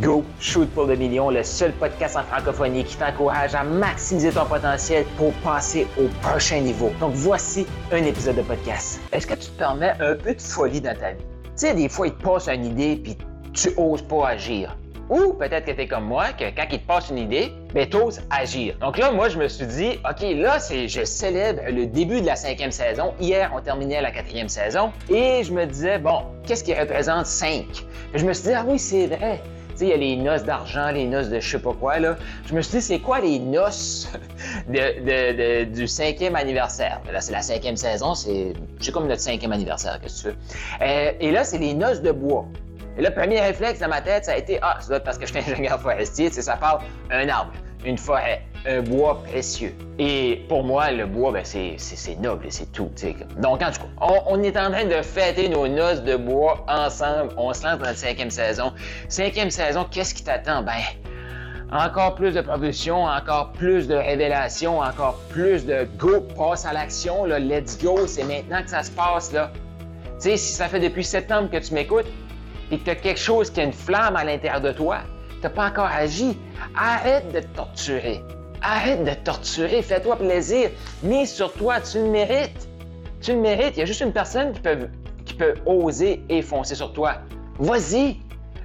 Go Shoot pour le million, le seul podcast en francophonie qui t'encourage à maximiser ton potentiel pour passer au prochain niveau. Donc voici un épisode de podcast. Est-ce que tu te permets un peu de folie dans ta vie? Tu sais, des fois, il te passe une idée puis tu oses pas agir. Ou peut-être que tu es comme moi, que quand il te passe une idée, ben oses agir. Donc là, moi, je me suis dit, OK, là, c'est, je célèbre le début de la cinquième saison. Hier, on terminait la quatrième saison. Et je me disais, bon, qu'est-ce qui représente cinq? je me suis dit, ah oui, c'est vrai il y a les noces d'argent, les noces de je sais pas quoi, là. Je me suis dit, c'est quoi les noces du cinquième anniversaire? Là, c'est la cinquième saison, c'est, comme notre cinquième anniversaire, que tu veux? Euh, et là, c'est les noces de bois. Et le premier réflexe dans ma tête, ça a été, ah, être parce que je suis ingénieur forestier, ça parle un arbre, une forêt un bois précieux. Et pour moi, le bois, ben, c'est, noble et c'est tout. Donc, en tout cas, on, est en train de fêter nos noces de bois ensemble. On se lance dans la cinquième saison. Cinquième saison, qu'est-ce qui t'attend? Ben, encore plus de propulsion, encore plus de révélations, encore plus de go, passe à l'action, let's go, c'est maintenant que ça se passe, là. Tu sais, si ça fait depuis septembre que tu m'écoutes et que tu as quelque chose qui a une flamme à l'intérieur de toi, tu n'as pas encore agi, arrête de te torturer. Arrête de torturer, fais-toi plaisir. Mise sur toi, tu le mérites. Tu le mérites. Il y a juste une personne qui peut, qui peut oser et foncer sur toi. Vas-y,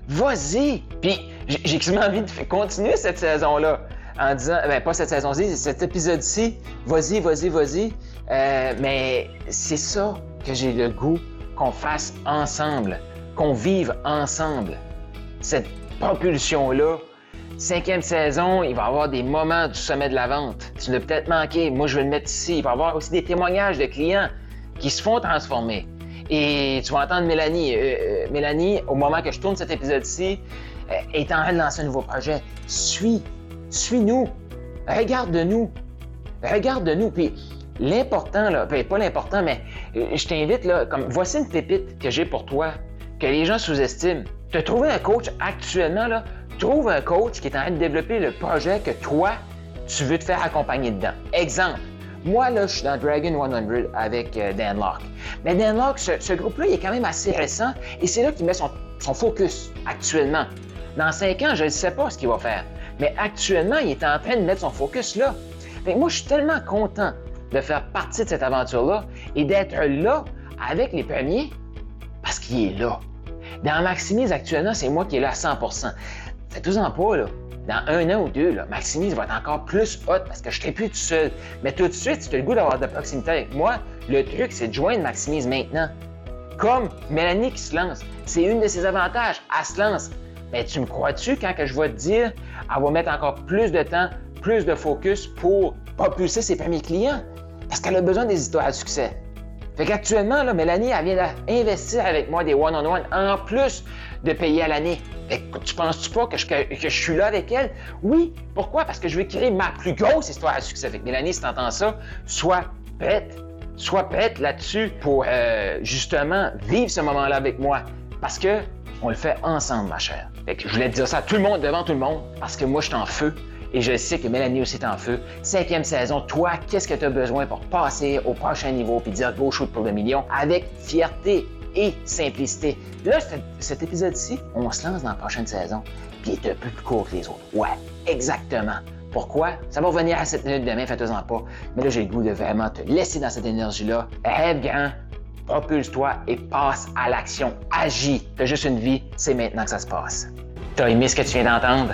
vas-y. Puis j'ai quasiment envie de continuer cette saison-là en disant, ben pas cette saison-ci, cet épisode-ci, vas-y, vas-y, vas-y. Euh, mais c'est ça que j'ai le goût qu'on fasse ensemble, qu'on vive ensemble. Cette propulsion-là, Cinquième saison, il va y avoir des moments du sommet de la vente. Tu l'as peut-être manqué. Moi, je vais le mettre ici. Il va y avoir aussi des témoignages de clients qui se font transformer. Et tu vas entendre Mélanie. Euh, euh, Mélanie, au moment que je tourne cet épisode-ci, euh, est en train de lancer un nouveau projet. Suis, suis-nous. Regarde-nous. Regarde-nous. Puis l'important, là, pas l'important, mais je t'invite, là, comme voici une pépite que j'ai pour toi, que les gens sous-estiment. Tu as trouvé un coach actuellement, là, Trouve un coach qui est en train de développer le projet que toi, tu veux te faire accompagner dedans. Exemple, moi, là, je suis dans Dragon 100 avec euh, Dan Locke. Mais Dan Locke, ce, groupe-là, il est quand même assez récent et c'est là qu'il met son, focus actuellement. Dans cinq ans, je ne sais pas ce qu'il va faire. Mais actuellement, il est en train de mettre son focus là. Mais moi, je suis tellement content de faire partie de cette aventure-là et d'être là avec les premiers parce qu'il est là. Dans Maximise, actuellement, c'est moi qui est là à 100% Faites-en pas, là. Dans un an ou deux, là, Maximise va être encore plus hot parce que je serai plus tout seul. Mais tout de suite, si tu as le goût d'avoir de proximité avec moi, le truc, c'est de joindre Maximise maintenant. Comme Mélanie qui se lance. C'est une de ses avantages. Elle se lance. Mais tu me crois-tu quand je vais te dire, elle va mettre encore plus de temps, plus de focus pour propulser ses premiers clients? Parce qu'elle a besoin des histoires de succès. Fait qu'actuellement, là, Mélanie, elle vient d'investir avec moi des one-on-one en plus de payer à l'année. Tu penses-tu pas que je, que, suis là avec elle? Oui. Pourquoi? Parce que je vais créer ma plus grosse histoire à succès. avec Mélanie, si tu entends ça, sois prête. Sois prête là-dessus pour euh, justement vivre ce moment-là avec moi. Parce que on le fait ensemble, ma chère. Fait que je voulais te dire ça à tout le monde, devant tout le monde, parce que moi, je suis en feu et je sais que Mélanie aussi est en feu. Cinquième saison, toi, qu'est-ce que tu as besoin pour passer au prochain niveau puis dire go shoot pour le million avec fierté et simplicité? Là, cet, épisode-ci, on se lance dans la prochaine saison, puis il est un peu plus court que les autres. Ouais, exactement. Pourquoi? Ça va revenir à cette minute demain, faites-en pas. Mais là, j'ai le goût de vraiment te laisser dans cette énergie-là. Rêve grand, propulse-toi et passe à l'action. Agis. T'as juste une vie, c'est maintenant que ça se passe. T'as aimé ce que tu viens d'entendre?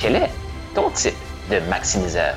quel est ton type de maximiseur?